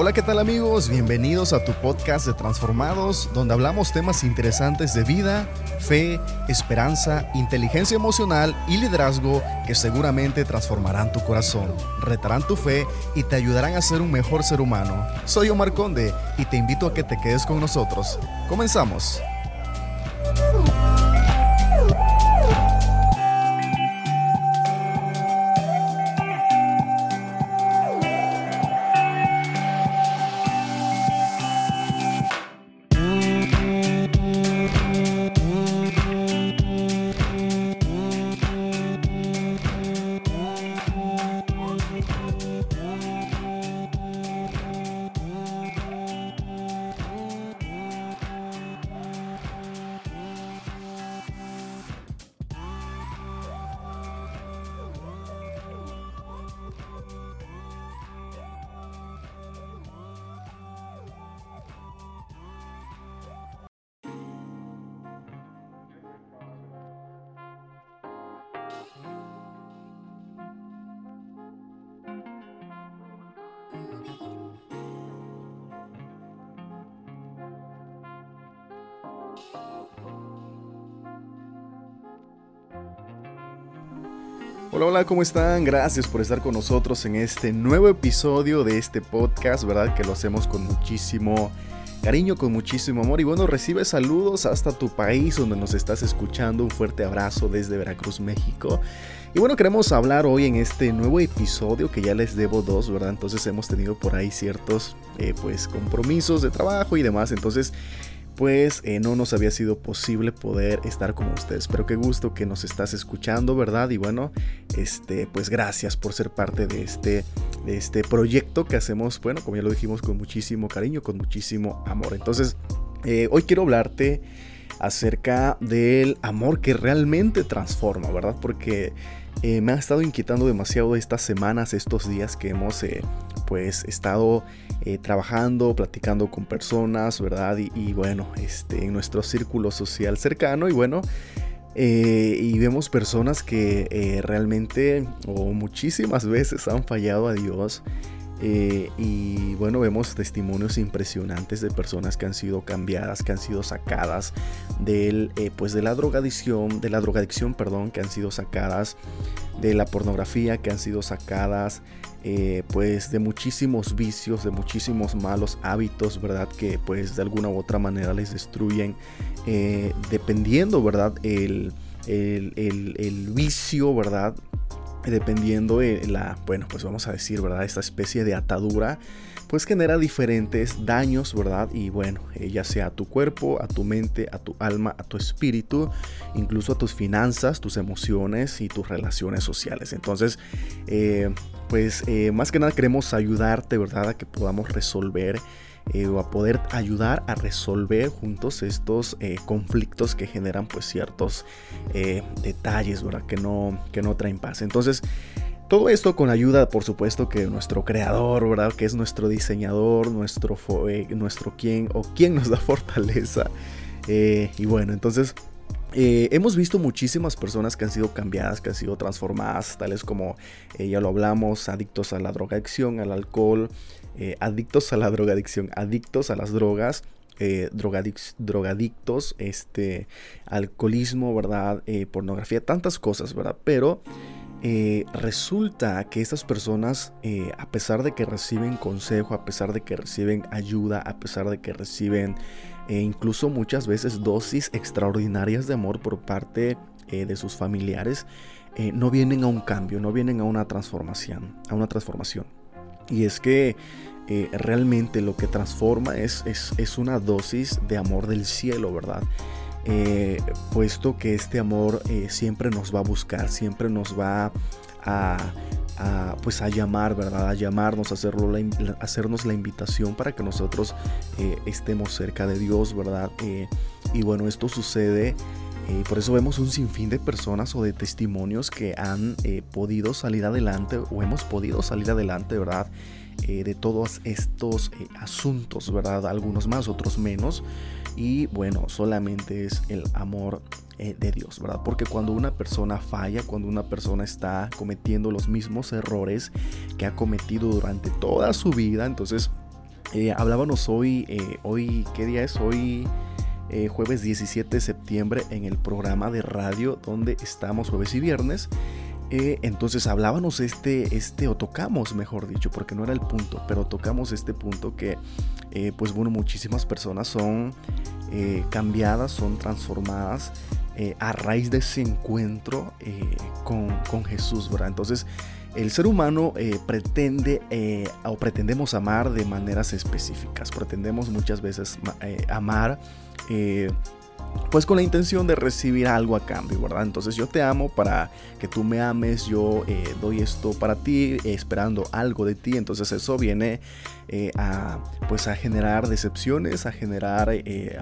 Hola, ¿qué tal amigos? Bienvenidos a tu podcast de Transformados, donde hablamos temas interesantes de vida, fe, esperanza, inteligencia emocional y liderazgo que seguramente transformarán tu corazón, retarán tu fe y te ayudarán a ser un mejor ser humano. Soy Omar Conde y te invito a que te quedes con nosotros. Comenzamos. Hola, hola, ¿cómo están? Gracias por estar con nosotros en este nuevo episodio de este podcast, ¿verdad? Que lo hacemos con muchísimo cariño, con muchísimo amor. Y bueno, recibe saludos hasta tu país donde nos estás escuchando. Un fuerte abrazo desde Veracruz, México. Y bueno, queremos hablar hoy en este nuevo episodio que ya les debo dos, ¿verdad? Entonces hemos tenido por ahí ciertos, eh, pues, compromisos de trabajo y demás. Entonces pues eh, no nos había sido posible poder estar con ustedes. Pero qué gusto que nos estás escuchando, ¿verdad? Y bueno, este, pues gracias por ser parte de este, de este proyecto que hacemos, bueno, como ya lo dijimos, con muchísimo cariño, con muchísimo amor. Entonces, eh, hoy quiero hablarte acerca del amor que realmente transforma, ¿verdad? Porque eh, me ha estado inquietando demasiado estas semanas, estos días que hemos pues estado eh, trabajando, platicando con personas, ¿verdad? Y, bueno, este, en nuestro círculo social cercano y bueno, eh, y vemos personas que eh, realmente o muchísimas veces han fallado a Dios. Y bueno, vemos testimonios impresionantes de personas que han sido cambiadas, que han sido sacadas del, pues de la drogadicción, de la drogadicción, perdón, que han sido sacadas de la pornografía, que han sido sacadas eh, pues de muchísimos vicios, de muchísimos malos hábitos, ¿verdad? Que pues de alguna u otra manera les destruyen, eh, dependiendo, ¿verdad? El, el, vicio, ¿verdad? Dependiendo de la, bueno, pues vamos a decir, ¿verdad? Esta especie de atadura pues genera diferentes daños, ¿verdad? Y bueno, eh, ya sea a tu cuerpo, a tu mente, a tu alma, a tu espíritu, incluso a tus finanzas, tus emociones y tus relaciones sociales. Entonces, eh, pues eh, más que nada queremos ayudarte, ¿verdad? A que podamos resolver o a poder ayudar a resolver juntos estos conflictos que generan pues ciertos detalles, ¿verdad? Que no, que no traen paz. Entonces, todo esto con ayuda, por supuesto, que nuestro creador, ¿verdad? Que es nuestro diseñador, nuestro, eh, nuestro quien o quien nos da fortaleza. Eh, y bueno, entonces eh, hemos visto muchísimas personas que han sido cambiadas, que han sido transformadas, tales como, ya lo hablamos, adictos a la drogadicción, al alcohol, adictos a la drogadicción, adictos a las drogas, drogadictos, este, alcoholismo, ¿verdad? pornografía, tantas cosas, ¿verdad? Pero eh, resulta que estas personas, eh, a pesar de que reciben consejo, a pesar de que reciben ayuda, a pesar de que reciben eh, incluso muchas veces dosis extraordinarias de amor por parte de sus familiares, no vienen a un cambio, no vienen a una transformación, a una transformación. Y es que realmente lo que transforma es, es, es una dosis de amor del cielo, ¿verdad? Eh, puesto que este amor eh, siempre nos va a buscar, siempre nos va a, pues a llamar, ¿verdad? A llamarnos, a, hacerlo, hacernos la invitación para que nosotros eh, estemos cerca de Dios, ¿verdad? y bueno, esto sucede. Por eso vemos un sinfín de personas o de testimonios que han podido salir adelante o hemos podido salir adelante, ¿verdad? de todos estos asuntos, ¿verdad? Algunos más, otros menos. Y bueno, solamente es el amor eh, de Dios, ¿verdad? Porque cuando una persona falla, cuando una persona está cometiendo los mismos errores que ha cometido durante toda su vida, entonces hablábamos hoy, hoy, ¿qué día es? Hoy jueves 17 de septiembre en el programa de radio donde estamos jueves y viernes. entonces hablábamos este, este, o tocamos, mejor dicho, porque no era el punto, pero tocamos este punto que, pues bueno, muchísimas personas son cambiadas, son transformadas eh, a raíz de ese encuentro eh, con, Jesús, ¿verdad? Entonces, el ser humano eh, pretende o pretendemos amar de maneras específicas, pretendemos muchas veces amar pues con la intención de recibir algo a cambio, ¿verdad? Entonces yo te amo para que tú me ames, yo doy esto para ti, esperando algo de ti, entonces eso viene a, pues a generar decepciones, a generar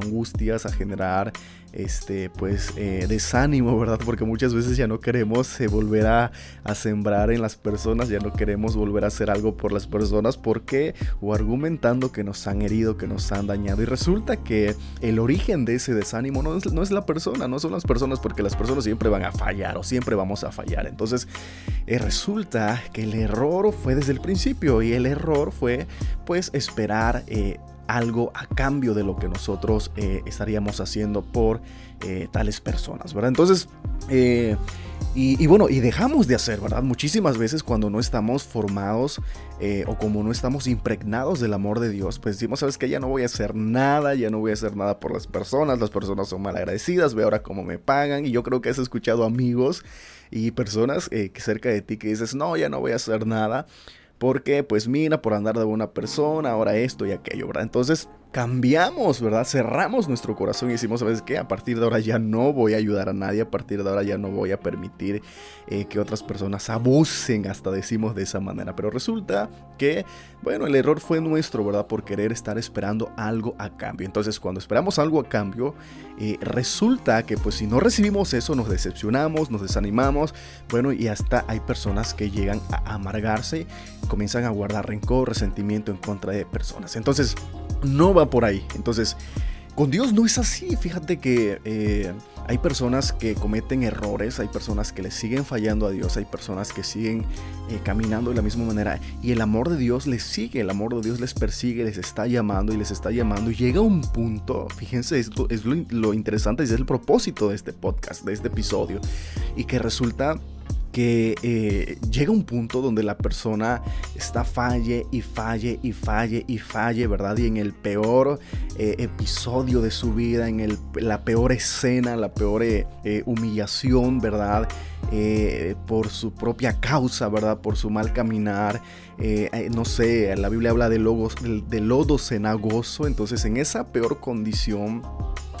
angustias, a generar este, pues, eh, desánimo, ¿verdad? Porque muchas veces ya no queremos eh, volver a, sembrar en las personas, ya no queremos volver a hacer algo por las personas, porque o argumentando que nos han herido, que nos han dañado. Y resulta que el origen de ese desánimo no es, no es la persona, no son las personas, porque las personas siempre van a fallar o siempre vamos a fallar. Entonces, eh, resulta que el error fue desde el principio y el error fue, pues, esperar algo a cambio de lo que nosotros eh, estaríamos haciendo por eh, tales personas, ¿verdad? Entonces, eh, y, bueno, y dejamos de hacer, ¿verdad? Muchísimas veces cuando no estamos formados o como no estamos impregnados del amor de Dios, pues decimos, sabes que ya no voy a hacer nada, ya no voy a hacer nada por las personas, las personas son mal agradecidas, ve ahora cómo me pagan, y yo creo que has escuchado amigos y personas cerca de ti que dices, no, ya no voy a hacer nada. Porque pues mira, por andar de buena persona, ahora esto y aquello, ¿verdad? Entonces cambiamos, ¿verdad? Cerramos nuestro corazón y decimos, ¿sabes qué? A partir de ahora ya no voy a ayudar a nadie, a partir de ahora ya no voy a permitir eh, que otras personas abusen, hasta decimos de esa manera. Pero resulta que, bueno, el error fue nuestro, ¿verdad? Por querer estar esperando algo a cambio. Entonces, cuando esperamos algo a cambio, eh, resulta que pues si no recibimos eso, nos decepcionamos, nos desanimamos, bueno, y hasta hay personas que llegan a amargarse, comienzan a guardar rencor, resentimiento en contra de personas. Entonces, no va por ahí. Entonces, con Dios no es así. Fíjate que eh, hay personas que cometen errores, hay personas que le siguen fallando a Dios, hay personas que siguen eh, caminando de la misma manera y el amor de Dios les sigue, el amor de Dios les persigue, les está llamando y les está llamando. Llega un punto, fíjense, esto es lo, lo interesante, es el propósito de este podcast, de este episodio, y que resulta que eh, llega un punto donde la persona está falle y falle y falle y falle, ¿verdad? Y en el peor eh, episodio de su vida, en el, la peor escena, la peor eh, humillación, ¿verdad? por su propia causa, ¿verdad? Por su mal caminar. no sé, la Biblia habla de, logos, de lodo cenagoso, entonces en esa peor condición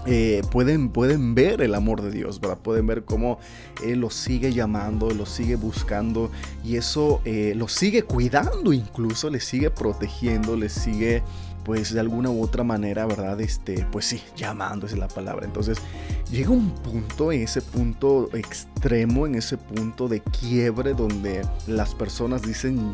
eh, pueden, pueden ver el amor de Dios. Pueden ver cómo Él los sigue llamando, los sigue buscando y eso eh, los sigue cuidando incluso, les sigue protegiendo, les sigue pues de alguna u otra manera, ¿verdad? Este, pues sí, llamando es la palabra. Entonces llega un punto, en ese punto extremo, en ese punto de quiebre donde las personas dicen,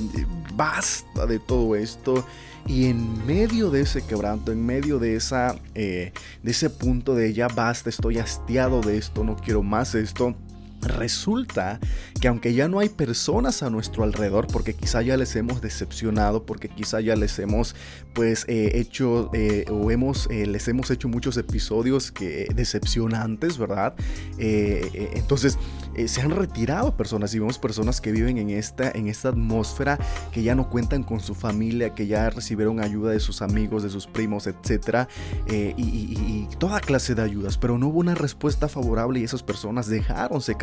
basta de todo esto y en medio de ese quebranto, en medio de, esa, eh, de ese punto de ya basta, estoy hastiado de esto, no quiero más esto, Resulta que aunque ya no hay personas a nuestro alrededor, porque quizá ya les hemos decepcionado, porque quizá ya les hemos pues eh, hecho eh, o hemos les hemos hecho muchos episodios que decepcionantes, ¿verdad? entonces eh, se han retirado personas y vemos personas que viven en esta, en esta atmósfera que ya no cuentan con su familia, que ya recibieron ayuda de sus amigos, de sus primos, etc. Eh, y, toda clase de ayudas, pero no hubo una respuesta favorable y esas personas dejaron, se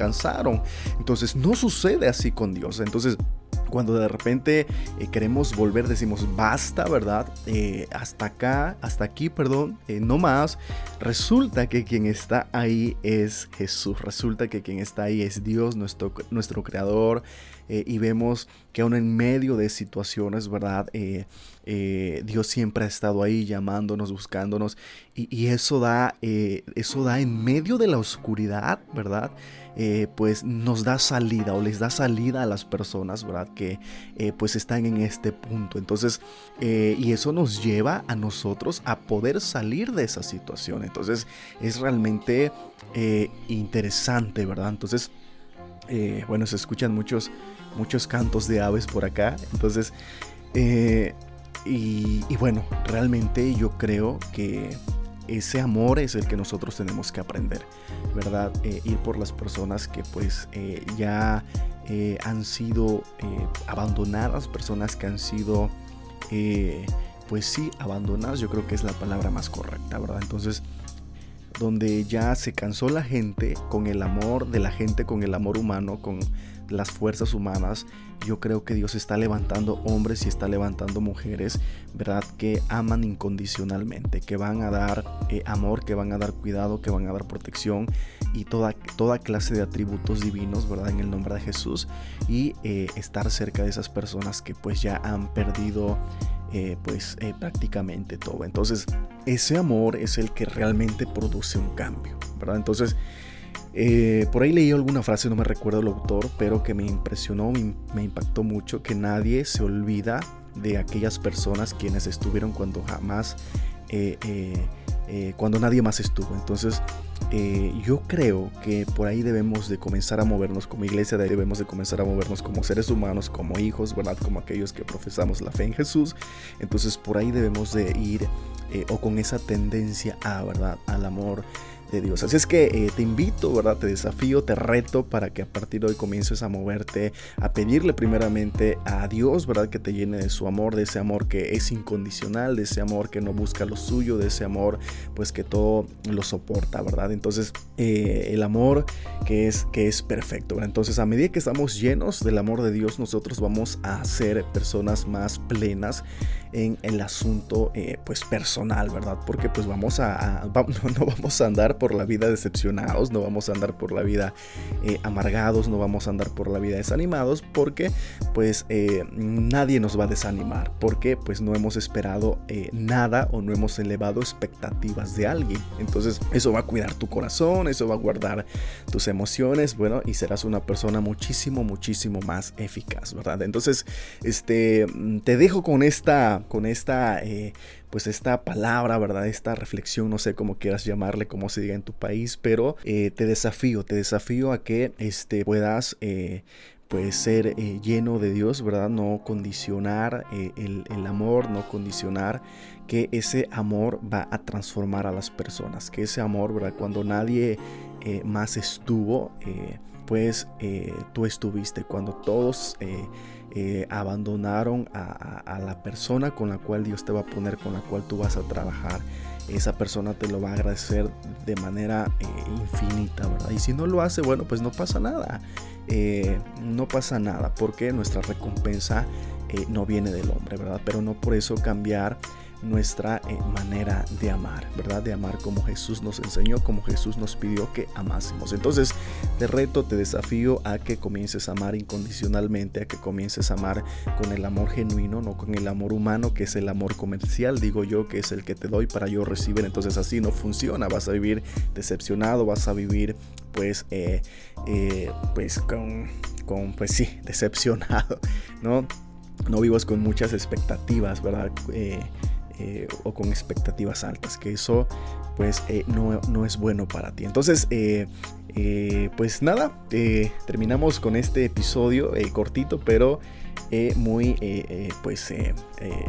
Entonces no sucede así con Dios. Entonces cuando de repente eh, queremos volver, decimos basta, ¿verdad? Eh, hasta acá, hasta aquí, perdón, eh, no más. Resulta que quien está ahí es Jesús. Resulta que quien está ahí es Dios, nuestro, nuestro creador. y vemos que aún en medio de situaciones, ¿verdad? Dios siempre ha estado ahí llamándonos, buscándonos. Y, y eso, da, eso da en medio de la oscuridad, ¿verdad? Pues nos da salida o les da salida a las personas, ¿verdad? Que eh, pues están en este punto. Entonces, eh, y eso nos lleva a nosotros a poder salir de esa situación. Entonces, es realmente interesante, ¿verdad? Entonces, bueno, se escuchan muchos, muchos cantos de aves por acá. Entonces, y, bueno, realmente yo creo que ese amor es el que nosotros tenemos que aprender, ¿verdad? Eh, ir por las personas que pues eh, ya eh, han sido abandonadas, personas que han sido, pues sí, abandonadas, yo creo que es la palabra más correcta, ¿verdad? Entonces, donde ya se cansó la gente con el amor de la gente, con el amor humano, con las fuerzas humanas, yo creo que Dios está levantando hombres y está levantando mujeres, ¿verdad? Que aman incondicionalmente, que van a dar eh, amor, que van a dar cuidado, que van a dar protección y toda, toda clase de atributos divinos, ¿verdad? En el nombre de Jesús y eh, estar cerca de esas personas que pues ya han perdido eh, pues prácticamente todo. Entonces, ese amor es el que realmente produce un cambio, ¿verdad? Entonces, eh, por ahí leí alguna frase, no me recuerdo el autor, pero que me impresionó, me, impactó mucho, que nadie se olvida de aquellas personas quienes estuvieron cuando jamás, eh, eh, cuando nadie más estuvo. Entonces, yo creo que por ahí debemos de comenzar a movernos como iglesia, debemos de comenzar a movernos como seres humanos, como hijos, ¿verdad? Como aquellos que profesamos la fe en Jesús. Entonces, por ahí debemos de ir o con esa tendencia a, ¿verdad? Al amor de Dios. Así es que eh, te invito, ¿verdad? Te desafío, te reto para que a partir de hoy comiences a moverte, a pedirle primeramente a Dios, ¿verdad? Que te llene de su amor, de ese amor que es incondicional, de ese amor que no busca lo suyo, de ese amor pues que todo lo soporta, ¿verdad? Entonces eh, el amor que es, que es perfecto. Entonces a medida que estamos llenos del amor de Dios, nosotros vamos a ser personas más plenas en el asunto eh, pues personal, ¿verdad? Porque pues vamos a, no vamos a andar por la vida decepcionados, no vamos a andar por la vida eh, amargados, no vamos a andar por la vida desanimados, porque pues eh, nadie nos va a desanimar, porque pues no hemos esperado nada o no hemos elevado expectativas de alguien. Entonces eso va a cuidar tu corazón, eso va a guardar tus emociones, bueno, y serás una persona muchísimo, muchísimo más eficaz, ¿verdad? Entonces, este, te dejo con esta, con esta pues esta palabra, ¿verdad? Esta reflexión, no sé cómo quieras llamarle, cómo se diga en tu país, pero eh, te desafío, te desafío a que este, puedas... Eh, pues ser eh, lleno de Dios, ¿verdad? No condicionar el, amor, no condicionar que ese amor va a transformar a las personas, que ese amor, ¿verdad? Cuando nadie más estuvo, pues tú estuviste, cuando todos eh, abandonaron a, la persona con la cual Dios te va a poner, con la cual tú vas a trabajar. Esa persona te lo va a agradecer de manera eh, infinita, ¿verdad? Y si no lo hace, bueno, pues no pasa nada. Eh, no pasa nada, porque nuestra recompensa no viene del hombre, ¿verdad? Pero no por eso cambiar nuestra eh, manera de amar, ¿verdad? De amar como Jesús nos enseñó, como Jesús nos pidió que amásemos. Entonces, te reto, te desafío a que comiences a amar incondicionalmente, a que comiences a amar con el amor genuino, no con el amor humano, que es el amor comercial, digo yo, que es el que te doy para yo recibir. Entonces, así no funciona, vas a vivir decepcionado, vas a vivir pues, eh, eh, pues con, con, pues sí, decepcionado, ¿no? No vivas con muchas expectativas, ¿verdad? Eh, o con expectativas altas, que eso pues eh, no, es bueno para ti. Entonces, eh, pues nada, terminamos con este episodio cortito, pero muy pues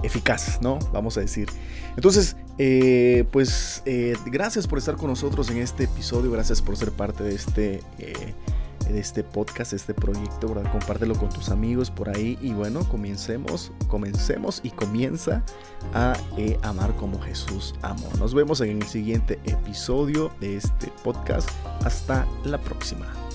eficaz, ¿no? Vamos a decir. Entonces, pues gracias por estar con nosotros en este episodio, gracias por ser parte de este este podcast, este proyecto. Compártelo con tus amigos por ahí y bueno, comencemos, comencemos y comienza a eh, amar como Jesús amó. Nos vemos en el siguiente episodio de este podcast. Hasta la próxima.